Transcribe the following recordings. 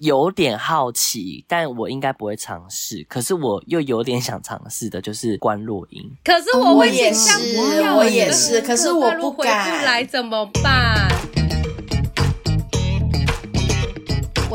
有点好奇，但我应该不会尝试。可是我又有点想尝试的，就是关落音。可是我会也是，我也是，可是我不敢。来怎么办？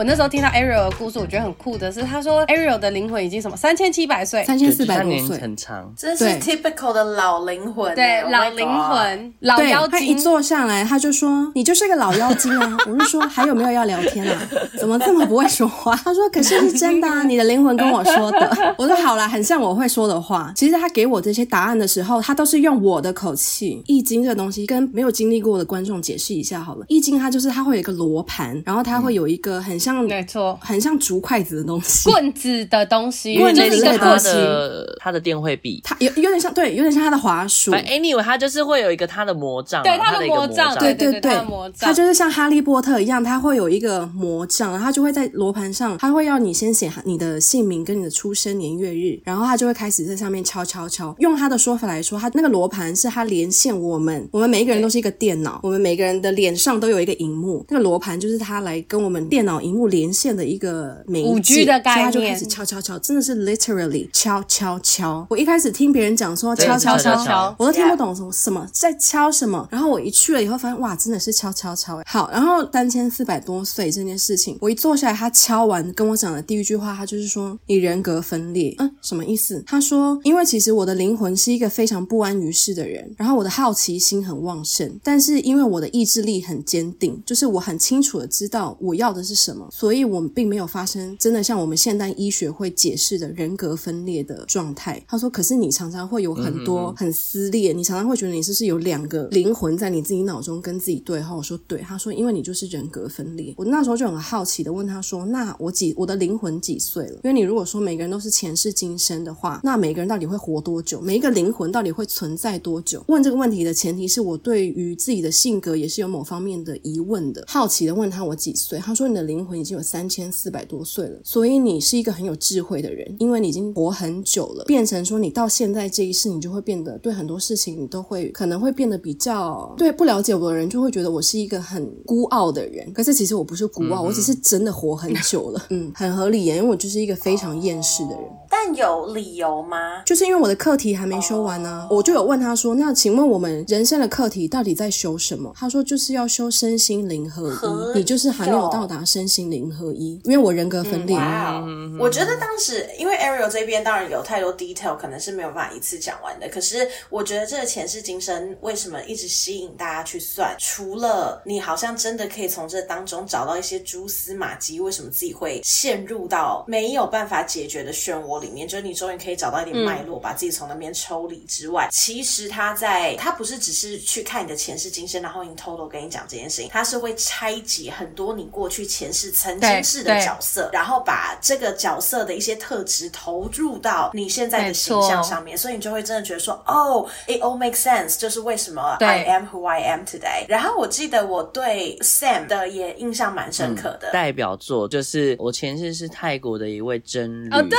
我那时候听到 Ariel 的故事，我觉得很酷的是，他说 Ariel 的灵魂已经什么三千七百岁，三千四百多岁，很长，真是 typical 的老灵魂，对，老灵魂，老妖精。他一坐下来，他就说：“你就是个老妖精啊！” 我就说：“还有没有要聊天啊？怎么这么不会说话？”他说：“可是是真的啊，你的灵魂跟我说的。” 我说：“好啦，很像我会说的话。”其实他给我这些答案的时候，他都是用我的口气。易经这个东西，跟没有经历过的观众解释一下好了。易经它就是它会有一个罗盘，然后它会有一个很像。没错，很像竹筷子的东西，棍子的东西，因为就是一个它的它的电绘笔，它有有点像，对，有点像它的滑鼠。Anyway，它就是会有一个它的魔杖，对，它的魔杖，对对对，它就是像哈利波特一样，它会有一个魔杖，然后它就会在罗盘上，它会要你先写你的姓名跟你的出生年月日，然后它就会开始在上面敲敲敲。用他的说法来说，他那个罗盘是他连线我们，我们每一个人都是一个电脑，我们每个人的脸上都有一个荧幕，那个罗盘就是他来跟我们电脑荧幕连线的一个五 G 的概念，他就开始敲敲敲，真的是 literally 敲敲敲。我一开始听别人讲说敲敲敲，敲，我都听不懂什么什么在敲什么。然后我一去了以后，发现哇，真的是敲敲敲。好，然后三千四百多岁这件事情，我一坐下来，他敲完跟我讲的第一句话，他就是说你人格分裂。嗯，什么意思？他说，因为其实我的灵魂是一个非常不安于世的人，然后我的好奇心很旺盛，但是因为我的意志力很坚定，就是我很清楚的知道我要的是什么，所以我们。并没有发生真的像我们现代医学会解释的人格分裂的状态。他说：“可是你常常会有很多很撕裂，你常常会觉得你是不是有两个灵魂在你自己脑中跟自己对话。”我说：“对。”他说：“因为你就是人格分裂。”我那时候就很好奇的问他说：“那我几我的灵魂几岁了？因为你如果说每个人都是前世今生的话，那每个人到底会活多久？每一个灵魂到底会存在多久？”问这个问题的前提是我对于自己的性格也是有某方面的疑问的，好奇的问他我几岁？他说：“你的灵魂已经有三千。”千四百多岁了，所以你是一个很有智慧的人，因为你已经活很久了，变成说你到现在这一世，你就会变得对很多事情你都会可能会变得比较对不了解我的人就会觉得我是一个很孤傲的人，可是其实我不是孤傲，嗯、我只是真的活很久了，嗯，很合理耶，因为我就是一个非常厌世的人。但有理由吗？就是因为我的课题还没修完呢、啊，我就有问他说，那请问我们人生的课题到底在修什么？他说就是要修身心灵合一，你就是还没有到达身心灵合一。因为我人格分裂，嗯 wow、我觉得当时因为 Ariel 这边当然有太多 detail，可能是没有办法一次讲完的。可是我觉得这个前世今生为什么一直吸引大家去算？除了你好像真的可以从这当中找到一些蛛丝马迹，为什么自己会陷入到没有办法解决的漩涡里面？就是你终于可以找到一点脉络，把自己从那边抽离之外，嗯、其实他在他不是只是去看你的前世今生，然后你偷偷跟你讲这件事情，他是会拆解很多你过去前世曾经是的角色，然后把这个角色的一些特质投入到你现在的形象上面，所以你就会真的觉得说，哦，it all makes sense，就是为什么 I am who I am today。然后我记得我对 Sam 的也印象蛮深刻的，嗯、代表作就是我前世是泰国的一位真女，哦，对，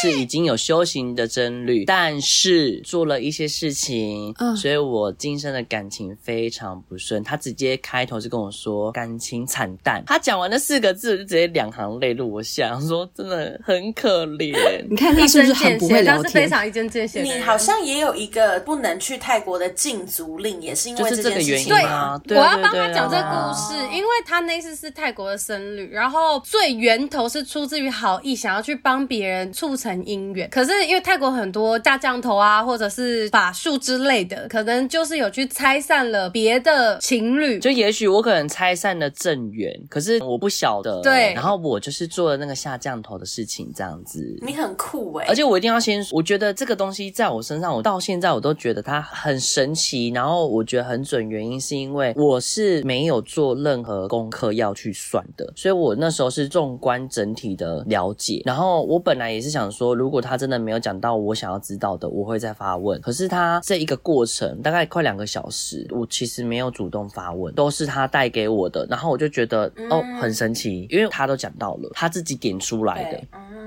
是已经有修行的僧侣，但是做了一些事情，嗯，所以我今生的感情非常不顺。他直接开头就跟我说感情惨淡，他讲完那四个字，我就直接两行泪落我下，说真的很可怜。你看他是不是很不会聊天？他是非常一针见血。你好像也有一个不能去泰国的禁足令，也是因为这个原因吗？对，我要帮他讲这个故事，因为他那次是泰国的僧侣，然后最源头是出自于好意，想要去帮别人促成姻缘。可是因为泰国很多大降头啊，或者是法术之类的，可能就是有去拆散了别的情侣。就也许我可能拆散了正缘，可是我不晓得。对，然后我就是做了那个下降头的事情，这样子。你很酷哎、欸，而且我一定要先，我觉得这个东西在我身上，我到现在我都觉得它很神奇，然后我觉得很准。原因是因为我是没有做任何功课要去算的，所以我那时候是纵观整体的了解。然后我本来也是想说，如果他真的没有讲到我想要知道的，我会再发问。可是他这一个过程大概快两个小时，我其实没有主动发问，都是他带给我的。然后我就觉得哦，很神奇，因为他都讲到了，他自己点出来的。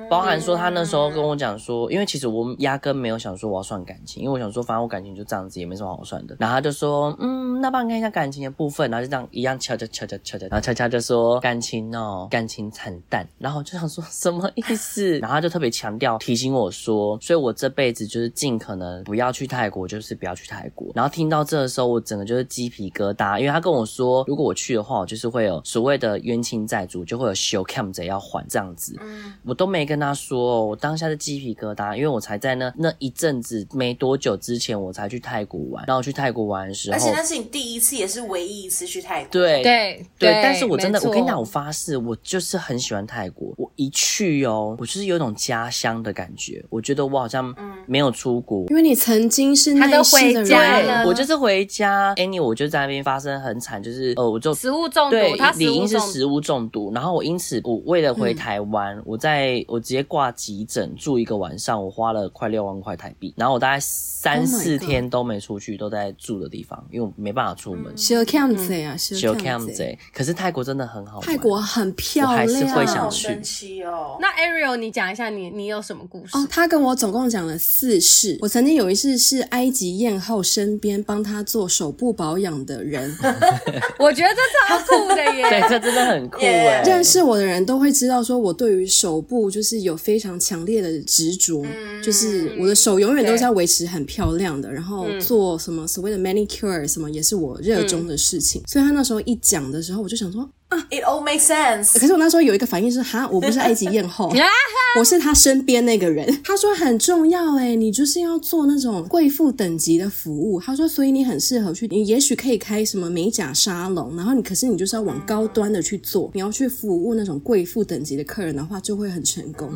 包含说他那时候跟我讲说，因为其实我压根没有想说我要算感情，因为我想说反正我感情就这样子，也没什么好算的。然后他就说，嗯，那帮你看一下感情的部分，然后就这样一样敲敲敲敲敲敲，然后敲敲就说感情哦，感情惨淡。然后我就想说什么意思？然后他就特别强调提醒我说，所以我这辈子就是尽可能不要去泰国，就是不要去泰国。然后听到这的时候，我整个就是鸡皮疙瘩，因为他跟我说，如果我去的话，我就是会有所谓的冤亲债主，就会有修 cam 贼要还这样子。嗯，我都没跟他说，我当下的鸡皮疙瘩，因为我才在那那一阵子没多久之前，我才去泰国玩。然后去泰国玩的时候，而且那是你第一次，也是唯一一次去泰国。对对对，但是我真的，我跟你讲，我发誓，我就是很喜欢泰国。我一去哦，我就是有种家乡的感觉。我觉得我好像没有出国，因为你曾经是那一世的人，我就是回家。Annie，我就在那边发生很惨，就是呃，我就食物中毒，对，他理应是食物中毒。然后我因此，我为了回台湾，嗯、我在我直接挂急诊住一个晚上，我花了快六万块台币。然后我大概三四天都没出去，都在住的地方，因为我没办法出门。小 cam 贼啊，小 cam 贼。可是泰国真的很好玩，泰国很漂亮，我还是会想去。哦。那 Ariel，你讲一下你你有什么故事？哦，他跟我总共讲了四世。我曾经有一次是埃及艳后身边帮他做手部保养的人，我觉得这超酷的耶。对，这真的很酷 耶。认识我的人都会知道，说我对于手部就是有非常强烈的执着，嗯、就是我的手永远都是要维持很漂亮的，然后做什么所谓的 manicure 什么也是我热衷的事情。嗯、所以他那时候一讲的时候，我就想说。It all makes sense。可是我那时候有一个反应是，哈，我不是埃及艳后，我是他身边那个人。他说很重要诶，你就是要做那种贵妇等级的服务。他说，所以你很适合去，你也许可以开什么美甲沙龙，然后你可是你就是要往高端的去做，你要去服务那种贵妇等级的客人的话，就会很成功，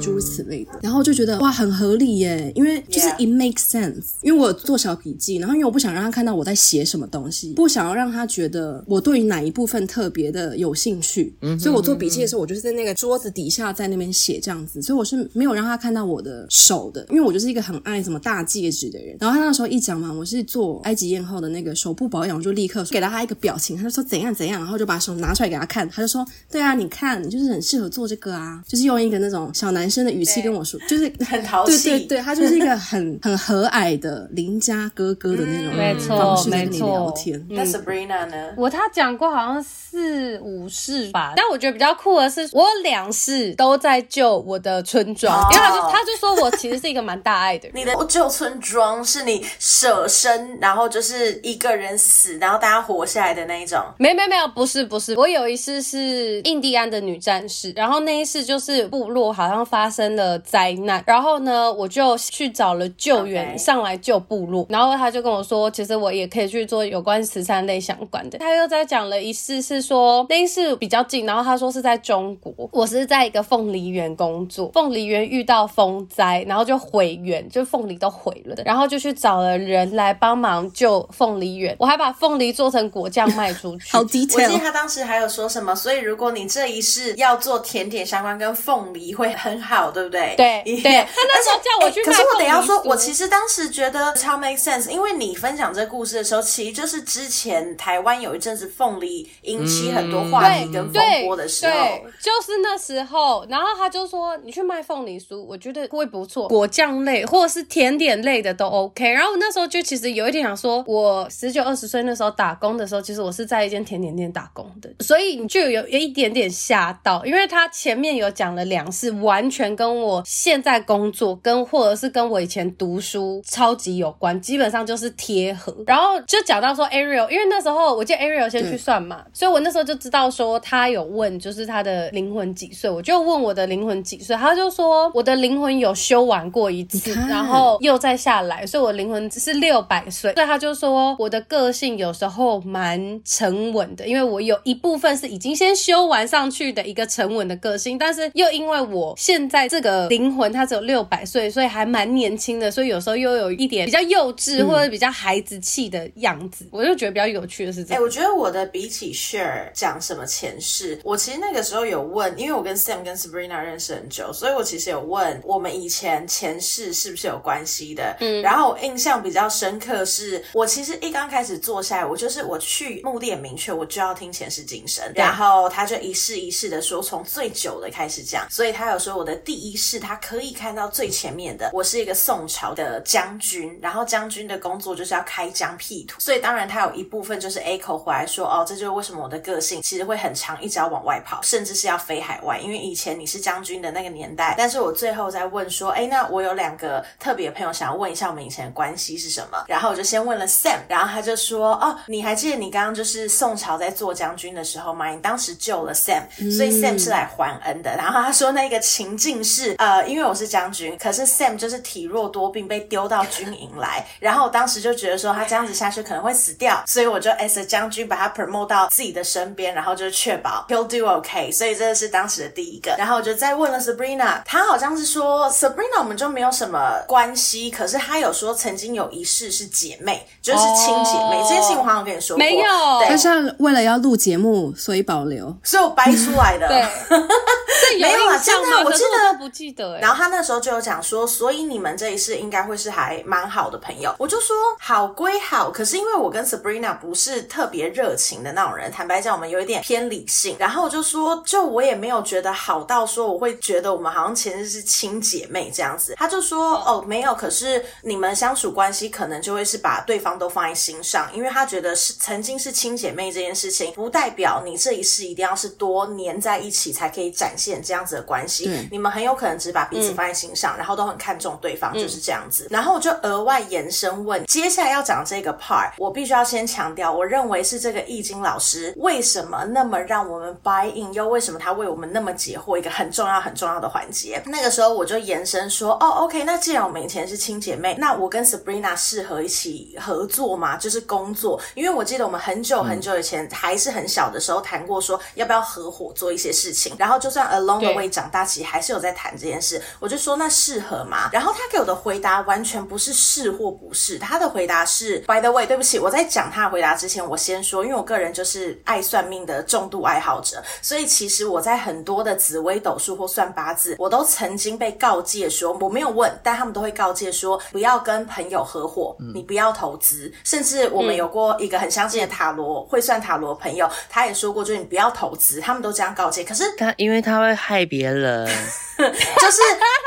诸如此类的。然后就觉得哇，很合理耶，因为就是 it makes sense。因为我有做小笔记，然后因为我不想让他看到我在写什么东西，不想要让他觉得我对于哪一部分特别。的有兴趣，嗯、所以我做笔记的时候，我就是在那个桌子底下在那边写这样子，所以我是没有让他看到我的手的，因为我就是一个很爱什么大戒指的人。然后他那时候一讲嘛，我是做埃及艳后的那个手部保养，我就立刻给了他一个表情，他就说怎样怎样，然后就把手拿出来给他看，他就说对啊，你看你就是很适合做这个啊，就是用一个那种小男生的语气跟我说，就是很淘气，对对对，他就是一个很很和蔼的邻家哥哥的那种方式在跟你聊天。嗯、那 Sabrina 呢？我他讲过好像是。四五世吧，但我觉得比较酷的是，我两世都在救我的村庄，oh. 因为他就他就说我其实是一个蛮大爱的人。你的救村庄是你舍身，然后就是一个人死，然后大家活下来的那一种？没没没有，不是不是，我有一世是印第安的女战士，然后那一世就是部落好像发生了灾难，然后呢我就去找了救援.上来救部落，然后他就跟我说，其实我也可以去做有关慈善类相关的。他又在讲了一世是说。说那是比较近，然后他说是在中国，我是在一个凤梨园工作，凤梨园遇到风灾，然后就毁园，就凤梨都毁了的，然后就去找了人来帮忙救凤梨园，我还把凤梨做成果酱卖出去。好 detail。我记得他当时还有说什么，所以如果你这一世要做甜点相关，跟凤梨会很好，对不对？对 对。他那时候叫我去卖凤梨，可是我得要说，我其实当时觉得超 make sense，因为你分享这个故事的时候，其实就是之前台湾有一阵子凤梨引起。很多话题跟风波的时候，对，就是那时候。然后他就说：“你去卖凤梨酥，我觉得会不错，果酱类或者是甜点类的都 OK。”然后我那时候就其实有一点想说，我十九二十岁那时候打工的时候，其实我是在一间甜点店打工的，所以你就有有一点点吓到，因为他前面有讲了两次，完全跟我现在工作跟或者是跟我以前读书超级有关，基本上就是贴合。然后就讲到说 Ariel，因为那时候我记得 Ariel 先去算嘛，所以我那时候。就知道说他有问，就是他的灵魂几岁，我就问我的灵魂几岁，他就说我的灵魂有修完过一次，然后又再下来，所以我灵魂只是六百岁。所以他就说我的个性有时候蛮沉稳的，因为我有一部分是已经先修完上去的一个沉稳的个性，但是又因为我现在这个灵魂它只有六百岁，所以还蛮年轻的，所以有时候又有一点比较幼稚或者比较孩子气的样子，嗯、我就觉得比较有趣的是这样。哎、欸，我觉得我的比起 Share。讲什么前世？我其实那个时候有问，因为我跟 Sam 跟 Sabrina 认识很久，所以我其实有问我们以前前世是不是有关系的。嗯，然后我印象比较深刻是，我其实一刚开始坐下来，我就是我去目的很明确，我就要听前世今生。然后他就一世一世的说，从最久的开始讲，所以他有说我的的第一世，他可以看到最前面的。我是一个宋朝的将军，然后将军的工作就是要开疆辟土，所以当然他有一部分就是 echo 回来说，哦，这就是为什么我的个性其实会很长，一直要往外跑，甚至是要飞海外，因为以前你是将军的那个年代。但是我最后在问说，哎，那我有两个特别的朋友想要问一下我们以前的关系是什么？然后我就先问了 Sam，然后他就说，哦，你还记得你刚刚就是宋朝在做将军的时候吗？你当时救了 Sam，所以 Sam 是来还恩的。嗯、然后他说那个情境是，呃，因为我是将军，可是 Sam 就是体弱多病被丢到军营来，然后我当时就觉得说他这样子下去可能会死掉，所以我就 as a 将军把他 promote 到自己的身边，然后就确保 he'll do okay。所以这是当时的第一个。然后我就再问了 Sabrina，她好像是说 Sabrina 我们就没有什么关系，可是她有说曾经有一世是姐妹，就是亲姐妹。Oh, 这件事情我好像跟你说过，没有，他是为了要录节目所以保留，所以我掰出来的。对，没有啊，真的，我记得不记得。然后他那时候就有讲说，所以你们这一世应该会是还蛮好的朋友。我就说好归好，可是因为我跟 Sabrina 不是特别热情的那种人，坦白讲，我们有一点偏理性。然后我就说，就我也没有觉得好到说我会觉得我们好像前世是亲姐妹这样子。他就说哦，没有，可是你们相处关系可能就会是把对方都放在心上，因为他觉得是曾经是亲姐妹这件事情，不代表你这一世一定要是多黏在一起才可以展现这样子的关系。你们很有可能只把彼此放在心上，嗯、然后都很看重对方，就是这样子。嗯、然后我就额外延伸问，接下来要讲这个 part，我必须要先强调，我认为是这个易经老师为什么那么让我们 buy in，又为什么他为我们那么解惑一个很重要很重要的环节。那个时候我就延伸说，哦，OK，那既然我们以前是亲姐妹，那我跟 Sabrina 适合一起合作吗？就是工作，因为我记得我们很久很久以前还是很小的时候谈过，说要不要合伙做一些事情。然后就算 along the way 长大，其实还是有在谈这件事。我就说那适合吗？然后他给我的回答完全不是是或不是，他的回答是 By the way，对不起，我在讲他的回答之前，我先说，因为我个人就是爱算命的重度爱好者，所以其实我在很多的紫微斗数或算八字，我都曾经被告诫说，我没有问，但他们都会告诫说，不要跟朋友合伙，你不要投资，甚至我们有过一个很相信的塔罗会算塔罗朋友，他也说过，就是你不要投资，他们都这样告诫。可是他，因为他会害别人。就是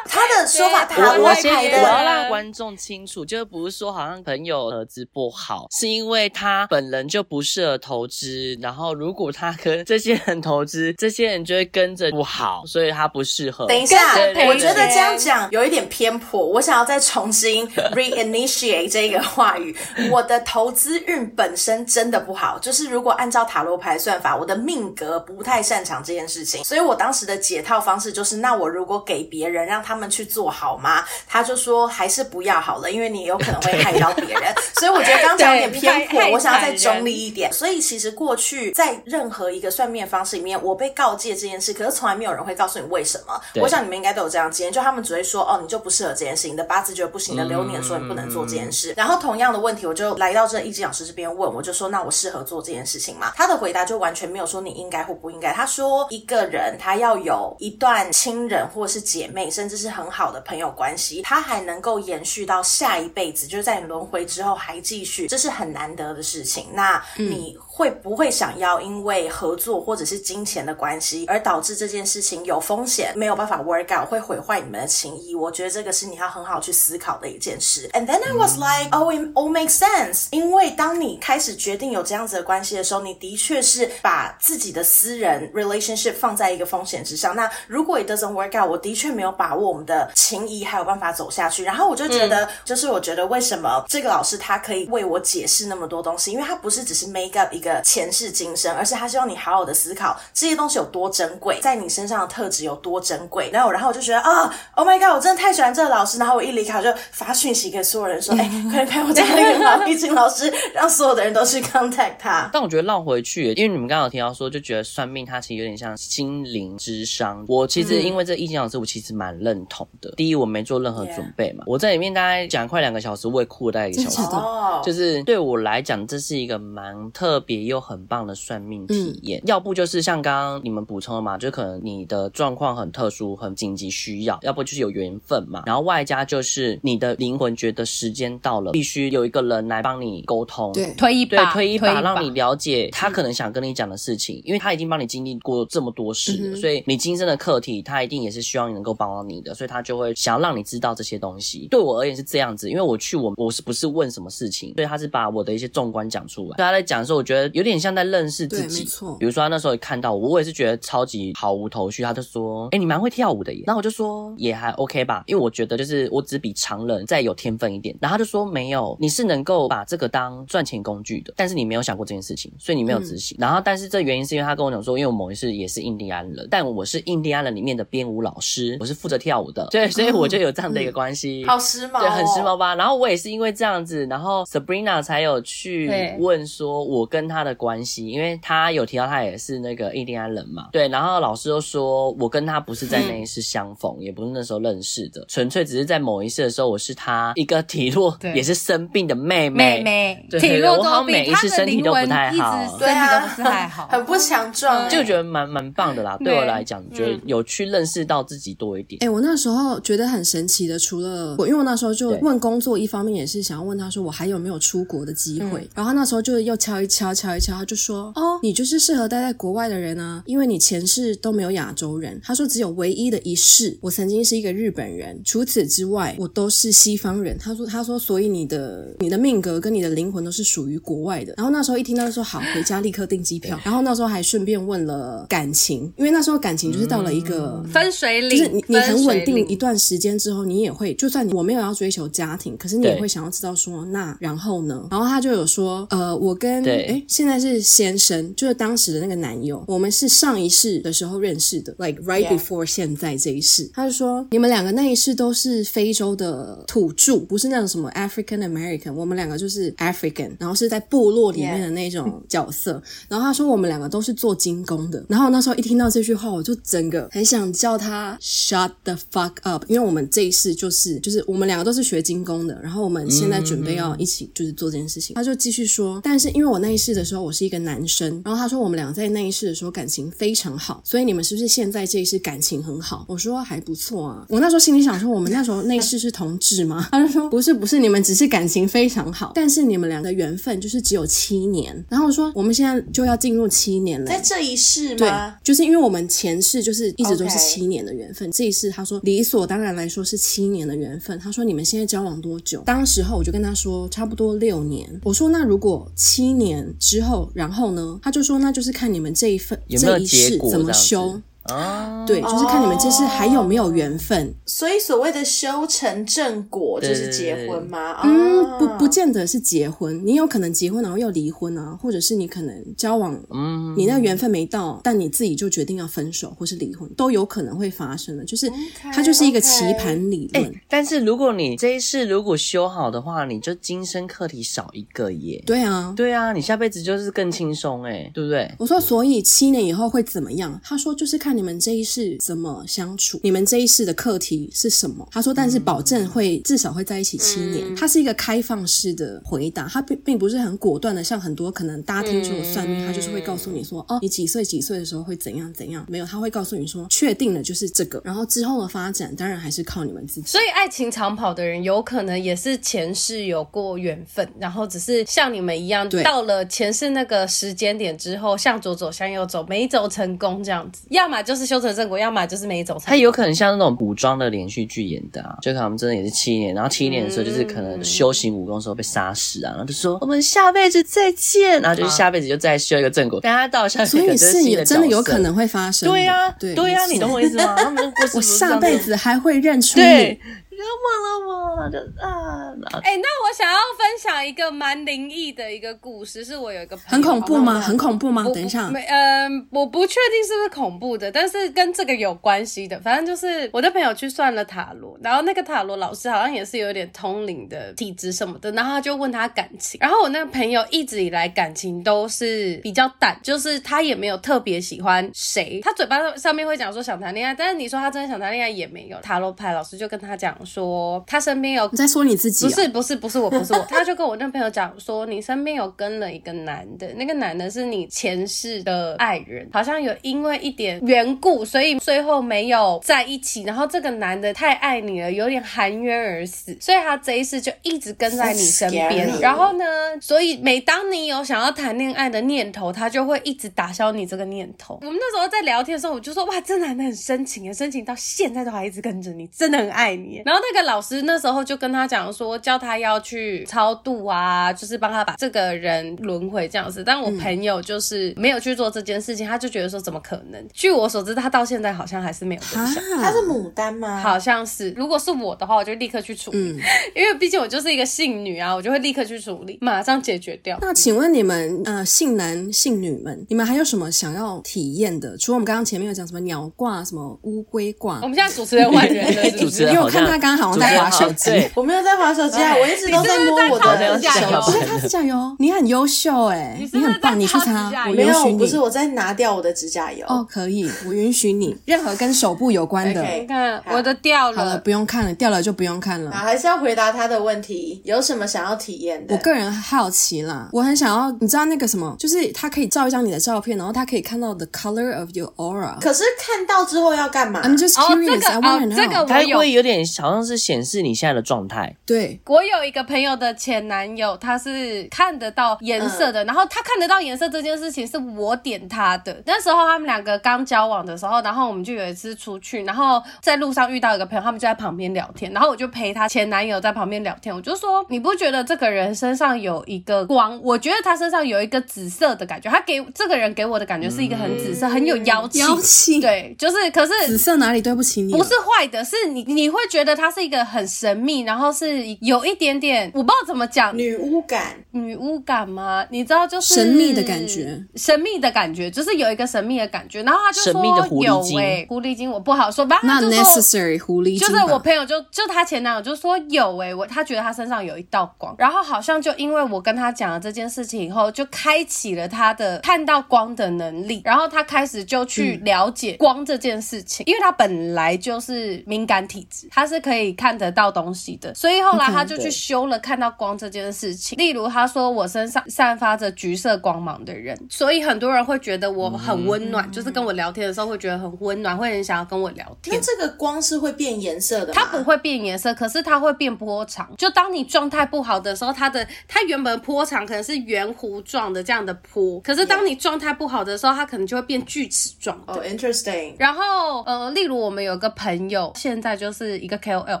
他的说法，他我先我要让观众清楚，就是不是说好像朋友投资不好，是因为他本人就不适合投资，然后如果他跟这些人投资，这些人就会跟着不好，所以他不适合。等一下，我觉得这样讲有一点偏颇，我想要再重新 reinitiate 这个话语。我的投资运本身真的不好，就是如果按照塔罗牌算法，我的命格不太擅长这件事情，所以我当时的解套方式就是，那我如如果给别人让他们去做好吗？他就说还是不要好了，因为你有可能会害到别人。所以我觉得刚讲有点偏颇，我想要再中立一点。所以其实过去在任何一个算命方式里面，我被告诫这件事，可是从来没有人会告诉你为什么。我想你们应该都有这样经验，就他们只会说哦，你就不适合这件事，你的八字觉得不行的流年说你不能做这件事。嗯、然后同样的问题，我就来到这易经老师这边问，我就说那我适合做这件事情吗？他的回答就完全没有说你应该或不应该。他说一个人他要有一段亲人。或是姐妹，甚至是很好的朋友关系，它还能够延续到下一辈子，就是在你轮回之后还继续，这是很难得的事情。那你会不会想要因为合作或者是金钱的关系，而导致这件事情有风险，没有办法 work out，会毁坏你们的情谊？我觉得这个是你要很好去思考的一件事。And then I was like, oh, it all makes sense。因为当你开始决定有这样子的关系的时候，你的确是把自己的私人 relationship 放在一个风险之上。那如果 it doesn't work out，我的确没有把握我们的情谊还有办法走下去，然后我就觉得，嗯、就是我觉得为什么这个老师他可以为我解释那么多东西，因为他不是只是 make up 一个前世今生，而是他希望你好好的思考这些东西有多珍贵，在你身上的特质有多珍贵。然后，然后我就觉得啊，Oh my God，我真的太喜欢这个老师。然后我一离开，我就发讯息给所有人说，哎、欸，快点拍我这个那个马丽金老师，让所有的人都去 contact 他。但我觉得绕回去，因为你们刚刚有提到说，就觉得算命它其实有点像心灵之商。我其实因为这易经老师，我其实蛮认同的。第一，我没做任何准备嘛.我在里面大概讲快两个小时，我也哭了大概一个小时。哦，就是对我来讲，这是一个蛮特别别又很棒的算命体验。嗯、要不就是像刚刚你们补充的嘛，就可能你的状况很特殊、很紧急需要；要不就是有缘分嘛。然后外加就是你的灵魂觉得时间到了，必须有一个人来帮你沟通，对，推一把，对，推一把，让你了解他可能想跟你讲的事情，因为他已经帮你经历过这么多事所以你今生的课题，他一定也是希望你能够帮到你的，所以他就会想要让你知道这些东西。对我而言是这样子，因为我去我我是不是问什么事情，所以他是把我的一些纵观讲出来。对他在讲的时候，我觉得有点像在认识自己，没错。比如说他那时候看到我，我也是觉得超级毫无头绪。他就说：“哎，你蛮会跳舞的耶。”然后我就说：“也还 OK 吧，因为我觉得就是我只比常人再有天分一点。”然后他就说：“没有，你是能够把这个当赚钱工具的，但是你没有想过这件事情，所以你没有执行。嗯”然后，但是这原因是因为他跟我讲说，因为我某一次也是印第安人，但我是印第安人里面的编舞老师，我是负责跳舞的，对，所以我就有这样的一个关系。嗯、好时髦、哦，对，很时髦吧？然后我也是因为这样子，然后 Sabrina 才有去问说我跟他的关系，因为他有提到他也是那个印第安人嘛，对。然后老师又说我跟他不是在那一世相逢，嗯、也不是那时候认识的，纯粹只是在某一世的时候，我是他一个体弱也是生病的妹妹，妹妹，对，体弱多病，一次身体都不太好，对啊，都不是太好，很不强壮，就觉得蛮蛮棒的啦。对我来讲，觉得有去认识到自己多一点。哎，我那时候觉得很神奇的，除了我，因为我那时候就问工作，一方面也是想要问他说我还有没有出国的机会。然后那时候就又敲一敲，敲一瞧，他就说：“哦，你就是适合待在国外的人啊，因为你前世都没有亚洲人。”他说：“只有唯一的一世，我曾经是一个日本人，除此之外，我都是西方人。”他说：“他说，所以你的你的命格跟你的灵魂都是属于国外的。”然后那时候一听到就说：“好，回家立刻订机票。” 然后那时候还顺便问了感情，因为那时候感情就是到了一个分水岭，就是你你很稳定一段时间之后，你也会就算我没有要追求家庭，可是你也会想要知道说，那然后呢？然后他就有说：“呃，我跟哎现在是先生，就是当时的那个男友，我们是上一世的时候认识的，like right before 现在这一世。”他就说：“你们两个那一世都是非洲的土著，不是那种什么 African American，我们两个就是 African，然后是在部落里面的那种角色。”然后他说：“我们两个都是做精工的。”然后那时候一听到这句话，我就整个很想叫他 shut the fuck up，因为我们这一世就是就是我们两个都是学精工的，然后我们现在准备要一起就是做这件事情。他就继续说：“但是因为我那一世的时候我是一个男生，然后他说我们俩在那一世的时候感情非常好，所以你们是不是现在这一世感情很好？”我说：“还不错啊。”我那时候心里想说：“我们那时候那一世是同志吗？” 他就说：“不是，不是，你们只是感情非常好，但是你们两个缘分就是只有七年。”然后我说：“我们现在就要进入七年了，在这一世吗？”对，就是因为我们前世就是一直都是七年的缘分.这一世他说理所当然来说是七年的缘分。他说：“你们现在交往多久？”当时候我就跟他说：“差不多六年。”我说：“那如果七年之后，然后呢？”他就说：“那就是看你们这一份这一世怎么修。”啊，对，就是看你们这是还有没有缘分。所以所谓的修成正果就是结婚吗？嗯，不，不见得是结婚，你有可能结婚然后又离婚啊，或者是你可能交往，嗯，你那个缘分没到，但你自己就决定要分手或是离婚，都有可能会发生的。就是它就是一个棋盘理论。但是如果你这一世如果修好的话，你就今生课题少一个耶。对啊，对啊，你下辈子就是更轻松哎，对不对？我说，所以七年以后会怎么样？他说就是看。你们这一世怎么相处？你们这一世的课题是什么？他说，但是保证会至少会在一起七年。他是一个开放式的回答，他并并不是很果断的，像很多可能大家听说的算命，他就是会告诉你说，哦，你几岁几岁的时候会怎样怎样。没有，他会告诉你说，确定了就是这个，然后之后的发展当然还是靠你们自己。所以爱情长跑的人有可能也是前世有过缘分，然后只是像你们一样，对到了前世那个时间点之后，向左走向右走，没走成功这样子，要么。就是修成正果，要么就是没走成。他有可能像那种古装的连续剧演的啊，就可能他们真的也是七年，然后七年的时候就是可能修行武功的时候被杀死啊，然后就说我们下辈子再见，然后就是下辈子就再修一个正果。但他到下辈子，所以是也真的有可能会发生。对呀，对对呀，你懂我意思吗？他们 我下辈子还会认出你。别忘了我，就啊！哎、欸，那我想要分享一个蛮灵异的一个故事，是我有一个朋友很恐怖吗？很恐怖吗？等一下，没，嗯、呃，我不确定是不是恐怖的，但是跟这个有关系的。反正就是我的朋友去算了塔罗，然后那个塔罗老师好像也是有点通灵的体质什么的，然后他就问他感情，然后我那个朋友一直以来感情都是比较淡，就是他也没有特别喜欢谁，他嘴巴上面会讲说想谈恋爱，但是你说他真的想谈恋爱也没有。塔罗牌老师就跟他讲。讲说，他身边有你在说你自己、哦？不是不是不是我不是我，他就跟我那朋友讲说，你身边有跟了一个男的，那个男的是你前世的爱人，好像有因为一点缘故，所以最后没有在一起。然后这个男的太爱你了，有点含冤而死，所以他这一世就一直跟在你身边。然后呢，所以每当你有想要谈恋爱的念头，他就会一直打消你这个念头。我们那时候在聊天的时候，我就说哇，这男的很深情啊，深情到现在都还一直跟着你，真的很爱你。然后那个老师那时候就跟他讲说，叫他要去超度啊，就是帮他把这个人轮回这样子。但我朋友就是没有去做这件事情，他就觉得说怎么可能？据我所知，他到现在好像还是没有对象。他是牡丹吗？好像是。如果是我的话，我就立刻去处理，嗯、因为毕竟我就是一个性女啊，我就会立刻去处理，马上解决掉。那请问你们呃，性男性女们，你们还有什么想要体验的？除了我们刚刚前面有讲什么鸟挂、什么乌龟挂，我们现在主持人换人了，主持人，因为我看他刚刚好像在滑手机，我没有在滑手机啊，我一直都在摸我的指甲油，不是擦指甲油，你很优秀哎，你很棒，你去擦，我允许你，不是我在拿掉我的指甲油。哦，可以，我允许你，任何跟手部有关的，你看我的掉了，好了，不用看了，掉了就不用看了，还是要回答他的问题，有什么想要体验的？我个人好奇啦，我很想要，你知道那个什么，就是他可以照一张你的照片，然后他可以看到 the color of your aura，可是看到之后要干嘛？I'm just curious，I want to know。这个它会有点好像是显示你现在的状态。对，我有一个朋友的前男友，他是看得到颜色的，然后他看得到颜色这件事情是我点他的。那时候他们两个刚交往的时候，然后我们就有一次出去，然后在路上遇到一个朋友，他们就在旁边聊天，然后我就陪他前男友在旁边聊天，我就说，你不觉得这个人身上有一个光？我觉得他身上有一个紫色的感觉，他给这个人给我的感觉是一个很紫色，很有妖气。妖气，对，就是，可是紫色哪里对不起你？不是坏的，是你你会觉得他是一个很神秘，然后是有一点点我不知道怎么讲，女巫感，女巫感吗？你知道就是神秘的感觉，神秘的感觉，就是有一个神秘的感觉。然后他就说有诶、欸，狐狸精我不好说，吧。Not necessary 狐狸精，就是我朋友就就他前男友就说有诶、欸，我他觉得他身上有一道光，然后好像就因为我跟他讲了这件事情以后，就开启了他的看到光的能力，然后他开始就去了解光这件事情，嗯、因为他本来就是敏感体质，他是可以看得到东西的，所以后来他就去修了看到光这件事情。例如他说我身上散发着橘色光芒的人，所以很多人会觉得我很温暖，嗯、就是跟我聊天的时候会觉得很温暖，会很想要跟我聊天。那这个光是会变颜色的？它不会变颜色，可是它会变波长。就当你状态不好的时候，它的它原本波长可能是圆弧状的这样的波，可是当你状态不好的时候，它可能就会变锯齿状。哦、oh,，interesting。然后呃，例如我们有个朋友，现在就是一个 KOL，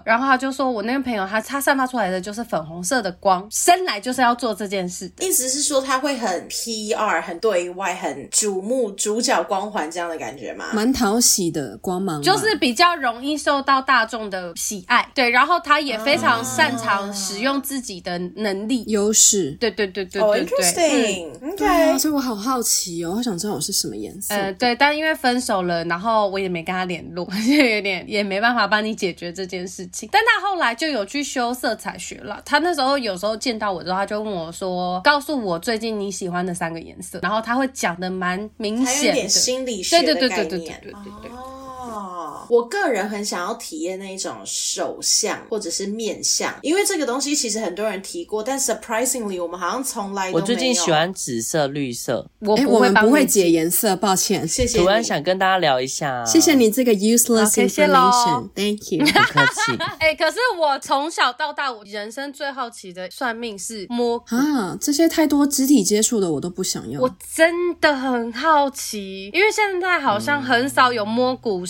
然后他就说我那个朋友他他散发出来的就是粉红色的光，生来就是要做这件事。意思是说他会很 PR，很对外，很瞩目，主角光环这样的感觉吗？蛮讨喜的光芒，就是比较容易受到大众的喜爱。对，然后他也非常擅长使用自己的能力优势。对对对对对对。Oh, interesting. 嗯、对啊，所以我好好奇哦，我想知道我是什么颜色。呃，对，但因为分手了，然后我也没跟他联络，就有点也没办法帮你解决这件事情。但他后来就有去修色彩学了。他那时候有时候见到我之后，他就问我说：“告诉我最近你喜欢的三个颜色。”然后他会讲的蛮明显的，有点心理学的概念。对对对对对对对对对。哦，我个人很想要体验那一种手相或者是面相，因为这个东西其实很多人提过，但 surprisingly 我们好像从来都。我最近喜欢紫色、绿色。我我们不会解颜色，抱歉。谢谢。突然想跟大家聊一下，谢谢你这个 useless information，Thank you。不客气。哎、欸，可是我从小到大，我人生最好奇的算命是摸啊，这些太多肢体接触的我都不想要。我真的很好奇，因为现在好像很少有摸骨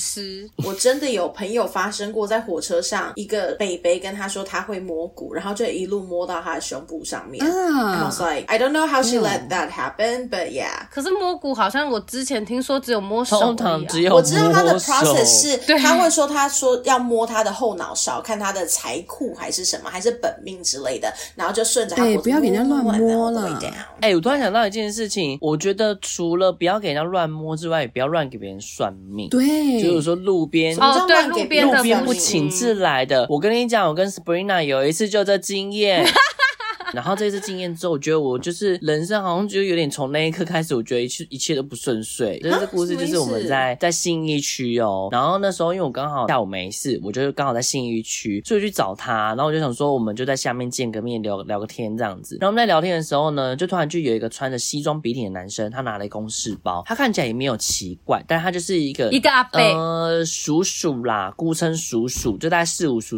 我真的有朋友发生过，在火车上，一个北北跟他说他会摸骨，然后就一路摸到他的胸部上面。啊、I was like, I don't know how she let that happen, but yeah。可是摸骨好像我之前听说只有摸手、啊，通常只有摸手。我知道他的 process 是，他会说他说要摸他的后脑勺，看他的财库还是什么，还是本命之类的，然后就顺着他。哎，不要给人家乱摸了。哎、欸，我突然想到一件事情，我觉得除了不要给人家乱摸之外，也不要乱给别人算命。对，就是说路边哦，对，路边路边不请自来的。我跟你讲，我跟 Sabrina 有一次就这经验。然后这次经验之后，我觉得我就是人生好像就有点从那一刻开始，我觉得一切一切都不顺遂。就是这故事就是我们在在信义区哦，然后那时候因为我刚好下午没事，我就刚好在信义区，所以去找他，然后我就想说我们就在下面见个面聊聊个天这样子。然后我们在聊天的时候呢，就突然就有一个穿着西装笔挺的男生，他拿了一公事包，他看起来也没有奇怪，但他就是一个一个阿伯，呃，叔叔啦，姑称叔叔，就大概四五叔。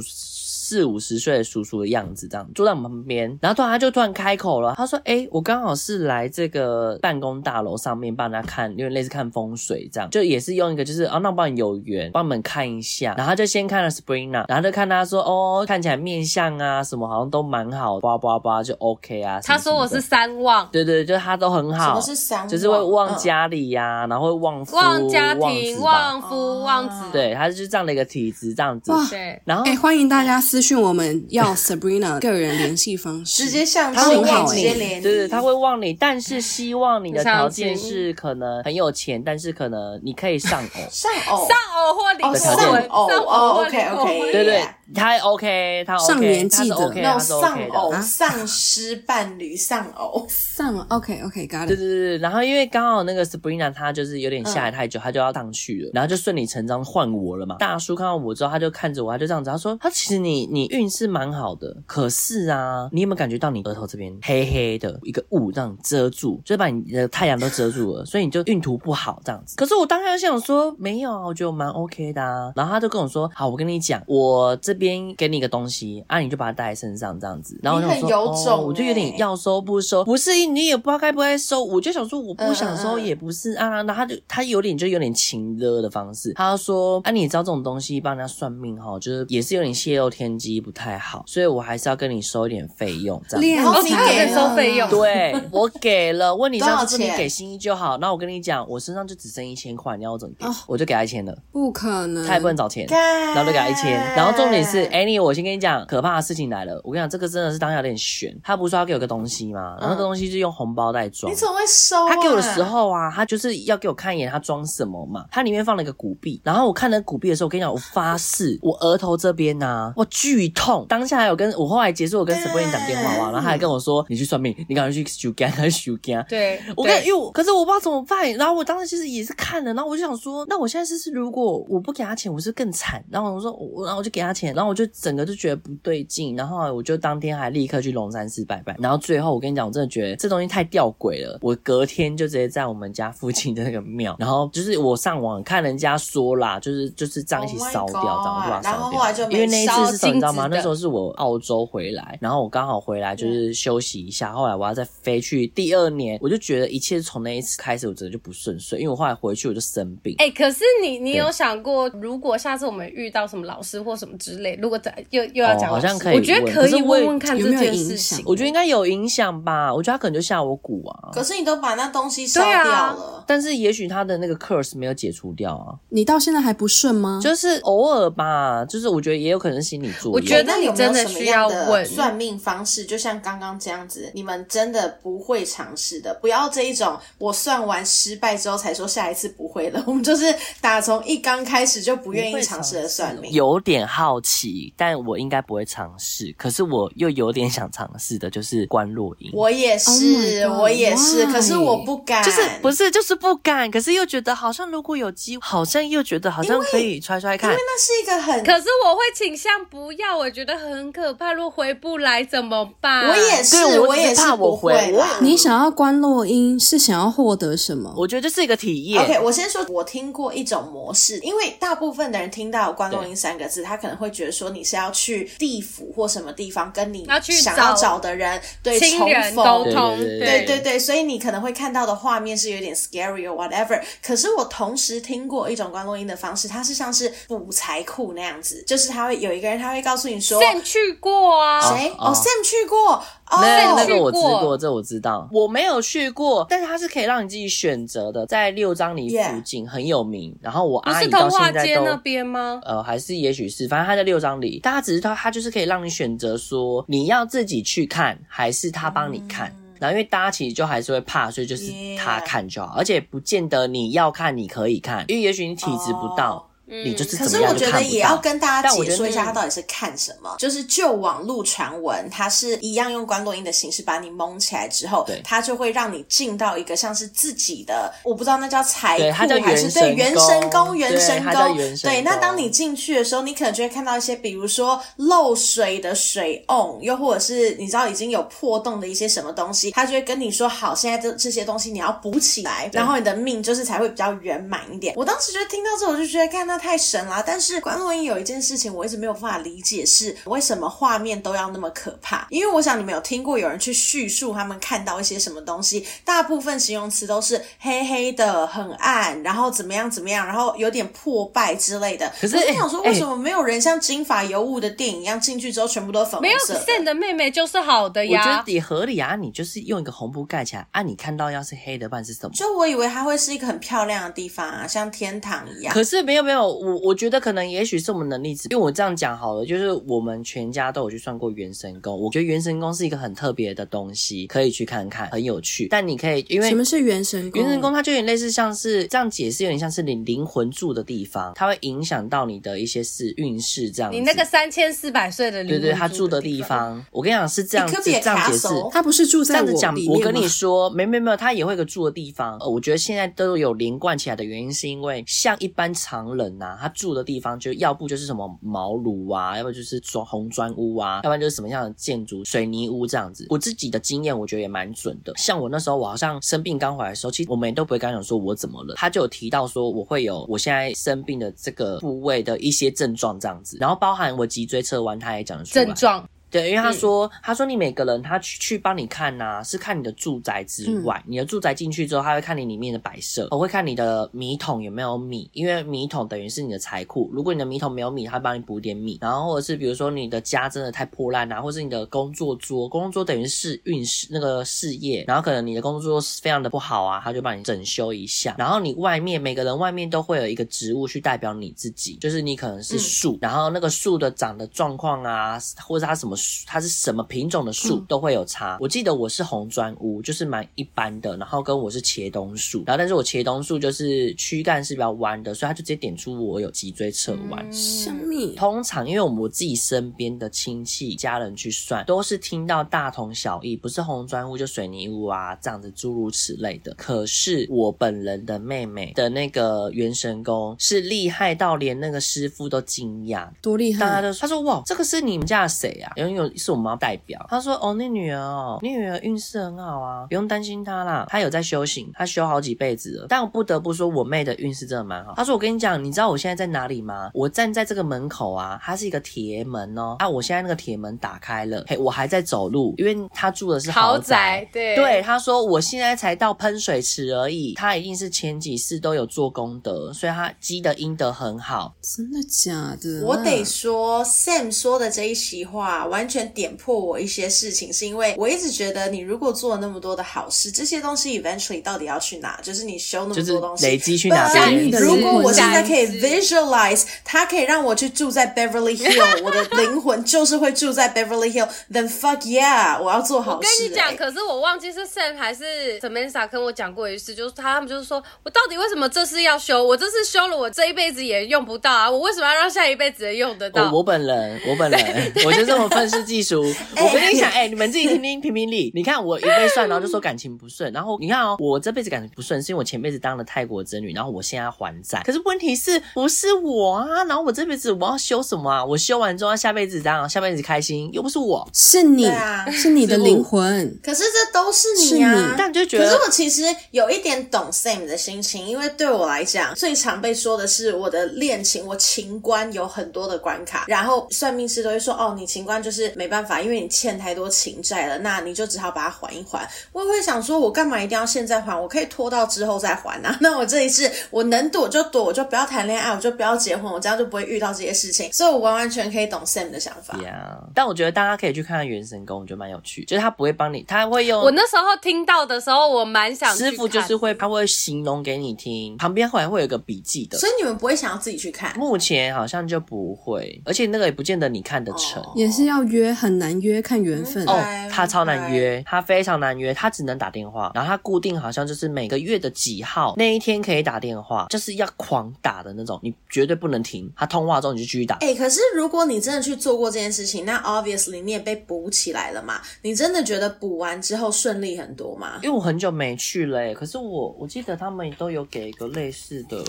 四五十岁的叔叔的样子，这样坐在我们旁边，然后突然他就突然开口了，他说：“哎、欸，我刚好是来这个办公大楼上面帮他看，因为类似看风水这样，就也是用一个就是啊，那我帮你有缘，帮你们看一下。”然后他就先看了 Sabrina，然后就看他说：“哦，看起来面相啊什么好像都蛮好，叭叭叭就 OK 啊。”他说我是三旺，对对，就他都很好，什么是三旺？就是会旺家里呀、啊，嗯、然后会旺夫、旺家庭、旺夫、哦、旺子，对，他就是这样的一个体质，这样子。对，然后哎、欸，欢迎大家私讯我们。要 Sabrina 个人联系方式，直接向他会忘你，对对，他会忘你，但是希望你的条件是可能很有钱，但是可能你可以上偶，上偶，上偶或离婚，偶哦，OK OK，对对，他 OK，他 OK，上年纪的那种丧偶，丧失伴侣丧偶，丧 OK OK，got it，对对对，然后因为刚好那个 Sabrina 她就是有点下来太久，她就要上去了，然后就顺理成章换我了嘛。大叔看到我之后，他就看着我，他就这样子，他说他其实你你运势蛮。好的，可是啊，你有没有感觉到你额头这边黑黑的一个雾这样遮住，就把你的太阳都遮住了，所以你就运途不好这样子。可是我当时想说，没有啊，我觉得我蛮 OK 的啊。然后他就跟我说，好，我跟你讲，我这边给你一个东西啊，你就把它带在身上这样子。然后我就说，哦，我就有点要收不收，不是你也不知道该不该收，我就想说我不想收也不是啊。然后他就他有点就有点情勒的方式，他说，啊，你知道这种东西帮人家算命哈，就是也是有点泄露天机，不太好。所以我还是要跟你收一点费用，这样。然后你给收费用，对，我给了。问你上次你给心意就好。那我跟你讲，我身上就只剩一千块，你要我怎么给？我就给他一千了。不可能，他也不能找钱，然后就给他一千。然后重点是，Annie，我先跟你讲，可怕的事情来了。我跟你讲，这个真的是当下有点悬。他不是说要给我个东西吗？然后那个东西是用红包袋装。你怎么会收？他给我的时候啊，他就是要给我看一眼，他装什么嘛？他里面放了一个古币。然后我看那古币的时候，我跟你讲，我发誓，我额头这边呐，我剧痛。当下还有跟我后来结束，我跟 Sabrina 讲电话哇，然后他还跟我说，你去算命，你赶快去修肝，赶快修肝。对，我跟因为我可是我不知道怎么办。然后我当时其实也是看了，然后我就想说，那我现在是是如果我不给他钱，我是更惨。然后我说，我然后我就给他钱，然后我就整个就觉得不对劲。然后我就当天还立刻去龙山寺拜拜。然后最后我跟你讲，我真的觉得这东西太吊诡了。我隔天就直接在我们家附近的那个庙，然后就是我上网看人家说啦，就是就是这样一起烧掉，这样对吧？然后后来就因为那一次是你知道吗？那时候是我澳洲回来，然后我刚好回来就是休息一下，后来我要再飞去第二年，我就觉得一切从那一次开始，我真的就不顺遂，因为我后来回去我就生病。哎、欸，可是你你有想过，如果下次我们遇到什么老师或什么之类，如果再又又要讲、哦，好像可以，我觉得可以问问看这件事情。我觉得应该有影响吧，我觉得他可能就下我蛊啊。可是你都把那东西烧掉了，啊、但是也许他的那个 curse 没有解除掉啊。你到现在还不顺吗？就是偶尔吧，就是我觉得也有可能是心理作用。我觉得你真的需要问算命方式，就像刚刚这样子，你们真的不会尝试的，不要这一种我算完失败之后才说下一次不会了。我们就是打从一刚开始就不愿意尝试的算命。有点好奇，但我应该不会尝试。可是我又有点想尝试的，就是观落阴。我也是，oh、我也是?可是我不敢。就是不是就是不敢，可是又觉得好像如果有机会，好像又觉得好像可以揣揣看。因为那是一个很……可是我会倾向不要，我觉得很可怕。如果回不来怎么办？我也是，我，我也是怕我回。你想要观落音是想要获得什么？我觉得这是一个体验。OK，我先说，我听过一种模式，因为大部分的人听到观落音三个字，他可能会觉得说你是要去地府或什么地方跟你想要找的人对重逢沟通，对对对，所以你可能会看到的画面是有点 scary or whatever。可是我同时听过一种观落音的方式，它是像是补财库那样子，就是他会有一个人他会告诉你说，Sam 去过啊，谁？哦，Sam 去过。那、oh, 那个我知过，这我知道，我没有去过，但是它是可以让你自己选择的，在六张里附近 Yeah. 很有名。然后我阿姨到现在都那边吗？呃，还是也许是，反正他在六张里，大家只是他，他就是可以让你选择说你要自己去看，还是他帮你看。嗯、然后因为大家其实就还是会怕，所以就是他看就好，Yeah. 而且不见得你要看你可以看，因为也许你体质不到。Oh. 你就是。可是我觉得也要跟大家解说一下，他到底是看什么。就是就网络传闻，他是一样用关落音的形式把你蒙起来之后，对，他就会让你进到一个像是自己的，我不知道那叫财库还是对元神宫，元神宫。对，那当你进去的时候，你可能就会看到一些，比如说漏水的水瓮，又或者是你知道已经有破洞的一些什么东西，他就会跟你说，好，现在这这些东西你要补起来，然后你的命就是才会比较圆满一点。我当时就听到这，我就觉得看那太神了。但是关洛音有一件事情，我一直没有办法理解，是为什么画面都要那么可怕？因为我想你们有听过有人去叙述他们看到一些什么东西，大部分形容词都是黑黑的、很暗，然后怎么样怎么样，然后有点破败之类的。可是我想说，为什么没有人像金发尤物的电影一样进去之后全部都是粉红色？没有 Sam 的妹妹就是好的呀。我觉得也合理啊，你就是用一个红布盖起来啊，你看到要是黑的，不然是什么？就我以为它会是一个很漂亮的地方啊，像天堂一样。可是没有没有，我我觉得可能也许是我们能力值，因为我这样讲好了，就是我们全家都有去算过元神宫，我觉得元神宫是一个很特别的东西，可以去看看，很有趣。但你可以因为什么是元神宫？元神宫它就有点类似像是这样解释，有点像是你灵魂住的地方，它会影响到你的一些事运势这样。你那个三千四百岁的灵魂对对，他住的地方，我跟你讲是这样子这样解释，他不是住在。这样子讲，我跟你说，没没没有，他也会有个住的地方。呃，我觉得现在都有连贯起来的原因，是因为像一般常人呐、啊，他住的地方就要不就是什么茅庐啊，要不就是砖红砖屋啊，要不然就是什么样的建筑水泥屋这样子。我自己的经验，我觉得也蛮准的。像我那时候，我好像生病刚回来的时候，其实我们也都不会跟他讲说我怎么了，他就有提到说我会有我现在生病的这个部位的一些症状这样子，然后包含我脊椎侧弯，他也讲的症状。对，因为他说，嗯、他说你每个人他去去帮你看呐、啊，是看你的住宅之外，嗯、你的住宅进去之后，他会看你里面的摆设，我会看你的米桶有没有米，因为米桶等于是你的财库。如果你的米桶没有米，他帮你补点米。然后或者是比如说你的家真的太破烂啊，或者是你的工作桌，工作桌等于是运势那个事业，然后可能你的工作桌非常的不好啊，他就帮你整修一下。然后你外面每个人外面都会有一个植物去代表你自己，就是你可能是树，嗯、然后那个树的长的状况啊，或者它什么树，它是什么品种的树都会有差。嗯、我记得我是红砖屋，就是蛮一般的，然后跟我是茄冬树，然后但是我茄冬树就是躯干是比较弯的，所以他就直接点出我有脊椎侧弯。什么？通常因为我们我自己身边的亲戚家人去算，都是听到大同小异，不是红砖屋就水泥屋啊，这样子诸如此类的。可是我本人的妹妹的那个元神宫是厉害到连那个师傅都惊讶，多厉害！大家都说他说哇，这个是你们家的谁啊？因为有是我们。代表他说：“哦，那女儿哦，你女儿运势很好啊，不用担心她啦。她有在修行，她修好几辈子了。但我不得不说，我妹的运势真的蛮好。”她说：“我跟你讲，你知道我现在在哪里吗？我站在这个门口啊，它是一个铁门哦。啊，我现在那个铁门打开了，嘿，我还在走路，因为她住的是豪宅。豪宅对对，他说我现在才到喷水池而已，她一定是前几世都有做功德，所以她积的阴德很好。真的假的？我得说，Sam 说的这一席话完全点。”破我一些事情，是因为我一直觉得，你如果做了那么多的好事，这些东西 eventually 到底要去哪？就是你修那么多东西，累积去哪边？如果我现在可以 visualize，它可以让我去住在 Beverly Hill，我的灵魂就是会住在 Beverly Hill，then fuck yeah，我要做好事。我跟你讲，可是我忘记是 Sam 还是 Samantha 跟我讲过一次，就是他们就是说我到底为什么这次要修？我这次修了，我这一辈子也用不到啊！我为什么要让下一辈子也用得到？我本人，我本人，我就这么愤世嫉俗。我跟你讲，哎、欸，你们自己听听评评理。你看我一被算，然后就说感情不顺，然后你看哦，我这辈子感情不顺，是因为我前辈子当了泰国真女，然后我现在还债。可是问题是不是我啊？然后我这辈子我要修什么啊？我修完之后下辈子这样，下辈子开心，又不是我，是你啊，是你的灵魂。可是这都是你啊，你但就觉得。可是我其实有一点懂 Sam 的心情，因为对我来讲，最常被说的是我的恋情，我情关有很多的关卡，然后算命师都会说，哦，你情关就是没办法，因为你。欠太多情债了，那你就只好把它还一还。我也会想说，我干嘛一定要现在还？我可以拖到之后再还啊。那我这一次我能躲就躲，我就不要谈恋爱，我就不要结婚，我这样就不会遇到这些事情。所以我完完全可以懂 Sam 的想法。Yeah, 但我觉得大家可以去看看元神宫，我觉得蛮有趣。就是他不会帮你，他会用。我那时候听到的时候，我蛮想。师傅就是会，他会形容给你听，旁边后来会有个笔记的。所以你们不会想要自己去看？目前好像就不会，而且那个也不见得你看得成。也是要约很难约，看缘分。哦，他超难约，他非常难约，他只能打电话，然后他固定好像就是每个月的几号那一天可以打电话，就是要狂打的那种，你绝对不能停。他通话之后你就继续打。哎、欸，可是如果你真的去做过这件事情，那 obviously 你也被补起来了嘛？你真的觉得补完之后顺利很多吗？因为我很久没去了、欸，可是我我记得他们都有给一个类似的。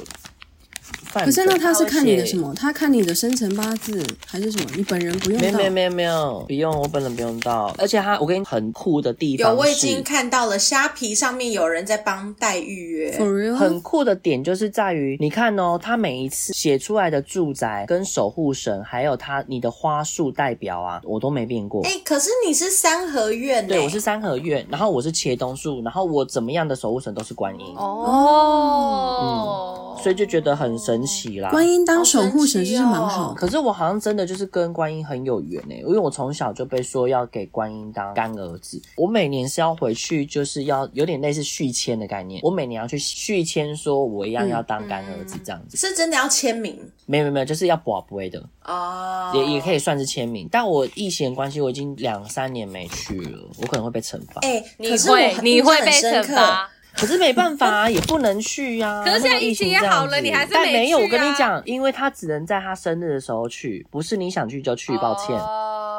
可是那他是看你的什么？他看你的生辰八字还是什么？你本人不用到？没有没有没有，不用，我本人不用到。而且他，我跟你很酷的地方有，我已经看到了虾皮上面有人在帮代预约。For real? 很酷的点就是在于，你看哦，他每一次写出来的住宅跟守护神，还有他你的花束代表啊，我都没变过。哎、欸，可是你是三合院、欸，对，我是三合院，然后我是茄冬树，然后我怎么样的守护神都是观音。哦，嗯，所以就觉得很神奇啦。观音当守护神其实蛮好，可是我好像真的就是跟观音很有缘诶、欸，因为我从小就被说要给观音当干儿子，我每年是要回去，就是要有点类似续签的概念，我每年要去续签，说我一样要当干儿子这样子，是真的要签名？没有没有没有，就是要博杯的哦，也也可以算是签名，但我疫情关系，我已经两三年没去了，我可能会被惩罚。哎、欸，你会你会被惩罚。可是没办法啊，也不能去呀、啊。可是现在疫情也好了，你还是没去、啊、但没有，我跟你讲，因为他只能在他生日的时候去，不是你想去就去。抱歉。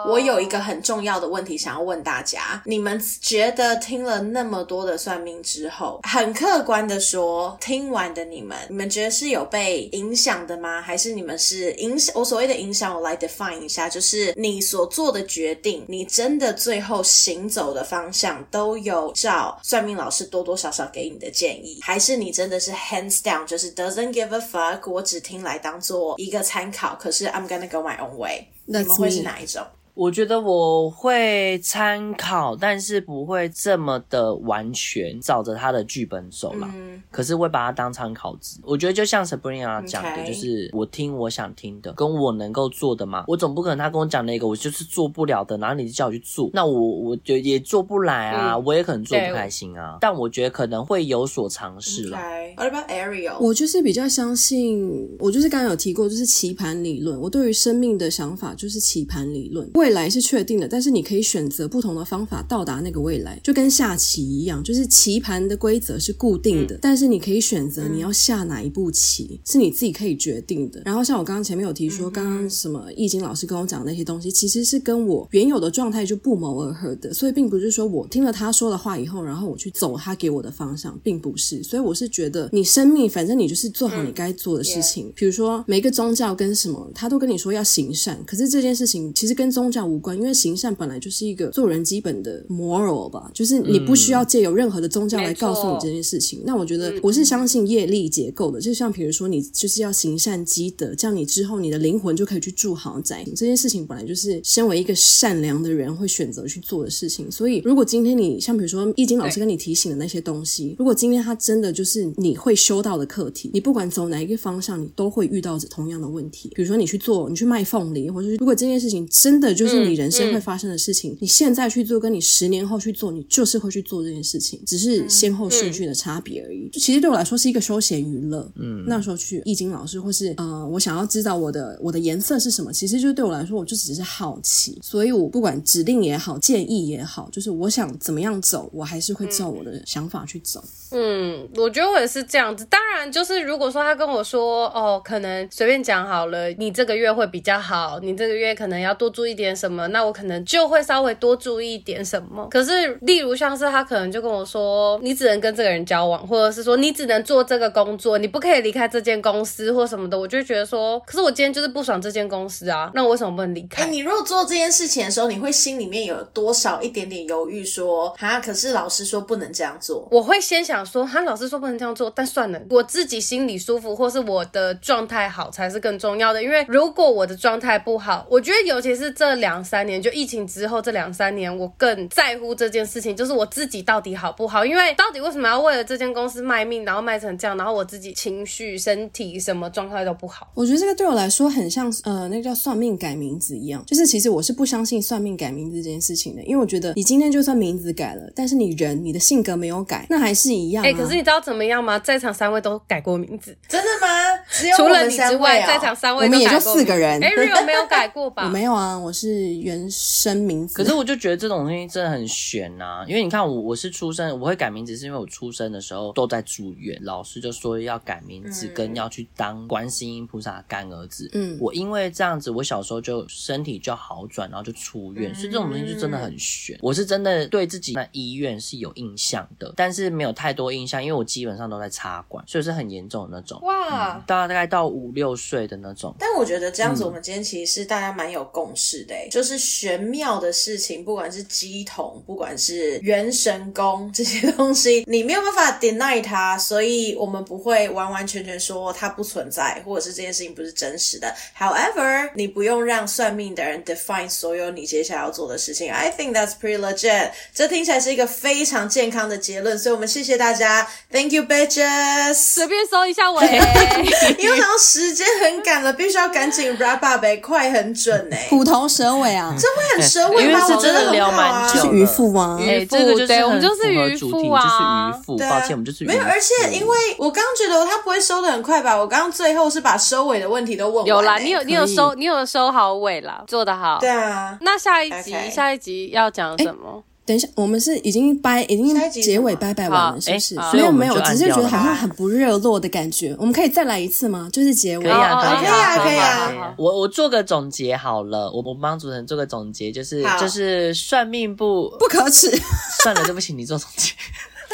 我有一个很重要的问题想要问大家：你们觉得听了那么多的算命之后，很客观的说，听完的你们，你们觉得是有被影响的吗？还是你们是影响？我所谓的影响，我来 define 一下，就是你所做的决定，你真的最后行走的方向都有照算命老师多多少少给你的建议，还是你真的是 hands down，就是 doesn't give a fuck，我只听来当做一个参考，可是 I'm gonna go my own way。你们会是哪一种？我觉得我会参考，但是不会这么的完全照着他的剧本走啦。嗯，可是会把它当参考值。我觉得就像 Sabrina 讲的，就是我听我想听的，跟我能够做的嘛。我总不可能他跟我讲那个，我就是做不了的，然后你就叫我去做，那我我就也做不来啊，嗯，我也可能做不开心啊。但我觉得可能会有所尝试了。What about Ariel？我就是比较相信，我就是刚刚有提过，就是棋盘理论。我对于生命的想法就是棋盘理论。未来是确定的，但是你可以选择不同的方法到达那个未来，就跟下棋一样，就是棋盘的规则是固定的，嗯、但是你可以选择你要下哪一步棋，是你自己可以决定的。然后像我刚刚前面有提说，刚刚什么易经老师跟我讲的那些东西，其实是跟我原有的状态就不谋而合的，所以并不是说我听了他说的话以后，然后我去走他给我的方向，并不是。所以我是觉得，你生命反正你就是做好你该做的事情，比如说每个宗教跟什么，他都跟你说要行善，可是这件事情其实跟宗教无关。因为行善本来就是一个做人基本的 moral 吧，就是你不需要借由任何的宗教来告诉你这件事情。嗯、那我觉得我是相信业力结构的，就像比如说你就是要行善积德，这样你之后你的灵魂就可以去住豪宅。这件事情本来就是身为一个善良的人会选择去做的事情。所以如果今天你像比如说易经老师跟你提醒的那些东西，如果今天他真的就是你会修到的课题，你不管走哪一个方向，你都会遇到同样的问题。比如说你去做，你去卖凤梨，或者是如果这件事情真的就是你人。生会发生的事情，你现在去做，跟你十年后去做，你就是会去做这件事情，只是先后顺序的差别而已。就其实对我来说是一个休闲娱乐。嗯，那时候去易经老师，或是呃，我想要知道我的我的颜色是什么，其实就对我来说，我就只是好奇。所以我不管指令也好，建议也好，就是我想怎么样走，我还是会照我的想法去走。嗯，我觉得我也是这样子。当然，就是如果说他跟我说，哦，可能随便讲好了，你这个月会比较好，你这个月可能要多注意点什么，那我可能就会稍微多注意一点什么。可是，例如像是他可能就跟我说，你只能跟这个人交往，或者是说你只能做这个工作，你不可以离开这间公司或什么的，我就觉得说，可是我今天就是不爽这间公司啊，那我为什么不能离开？哎，你如果做这件事情的时候，你会心里面有多少一点点犹豫，说，啊，可是老师说不能这样做，我会先想。说，哈老师说不能这样做，但算了，我自己心里舒服，或是我的状态好才是更重要的。因为如果我的状态不好，我觉得尤其是这两三年，就疫情之后这两三年，我更在乎这件事情，就是我自己到底好不好？因为到底为什么要为了这间公司卖命，然后卖成这样，然后我自己情绪、身体什么状态都不好。我觉得这个对我来说很像，呃，那个叫算命改名字一样，就是其实我是不相信算命改名字这件事情的，因为我觉得你今天就算名字改了，但是你人、你的性格没有改，那还是一样。哎、欸，可是你知道怎么样吗？在场三位都改过名字，真的吗？只有除了你之外，在场三位都改过名字。我们也就四个人。Ariel 没有改改过吧？我没有啊，我是原生名字。可是我就觉得这种东西真的很悬呐、啊，因为你看我我是出生，我会改名字是因为我出生的时候都在住院，老师就说要改名字，跟要去当观世音菩萨的干儿子。嗯，我因为这样子，我小时候就身体就好转，然后就出院，所以这种东西就真的很悬。我是真的对自己那医院是有印象的，但是没有太多印象，因为我基本上都在插管，所以是很严重的那种。哇，嗯、大概到五六岁的那种。但我觉得这样子，我们今天其实是大家蛮有共识的、欸，就是玄妙的事情，不管是鸡桶，不管是元神功这些东西，你没有办法 deny 它，所以我们不会完完全全说它不存在，或者是这件事情不是真实的。However，你不用让算命的人 define 所有你接下来要做的事情。I think that's pretty legit。这听起来是一个非常健康的结论，所以我们谢谢大家，Thank you bitches。随便搜一下尾，因为然后时间很赶了，必须要赶紧 wrap up，快很准哎，虎头蛇尾啊，这会很收尾吗？因为是真的聊蛮久，是渔夫吗？哎，这个就是我们就是渔夫啊，就是渔夫。抱歉，我们就是没有，而且因为我刚觉得他不会收的很快吧？我刚刚最后是把收尾的问题都问，有啦，你有你有收你有收好尾啦，做得好。对啊，那下一集下一集要讲什么？等一下，我们是已经掰，已经结尾掰掰完了，是不是？没有没有，只是觉得好像很不热络的感觉。我们可以再来一次吗？就是结尾。可以啊，可以啊，可以啊。我我做个总结好了，我我帮主持人做个总结，就是就是算命不不可耻。算了，对不起，你做总结。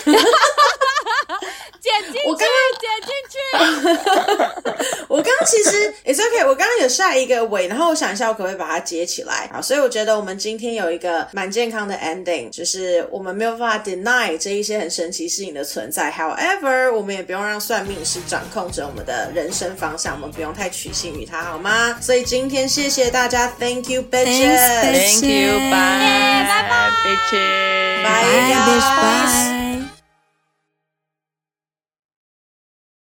剪进去，我刚刚剪进去。我刚刚其实 it's okay，我刚刚有下一个尾，然后我想一下，我可不可以把它接起来？好，所以我觉得我们今天有一个蛮健康的 ending，就是我们没有办法 deny 这一些很神奇事情的存在。However，我们也不用让算命师掌控着我们的人生方向，我们不用太取信于他，好吗？所以今天谢谢大家，Thank you bitches，Thank you，bye，拜拜，bitches，拜拜。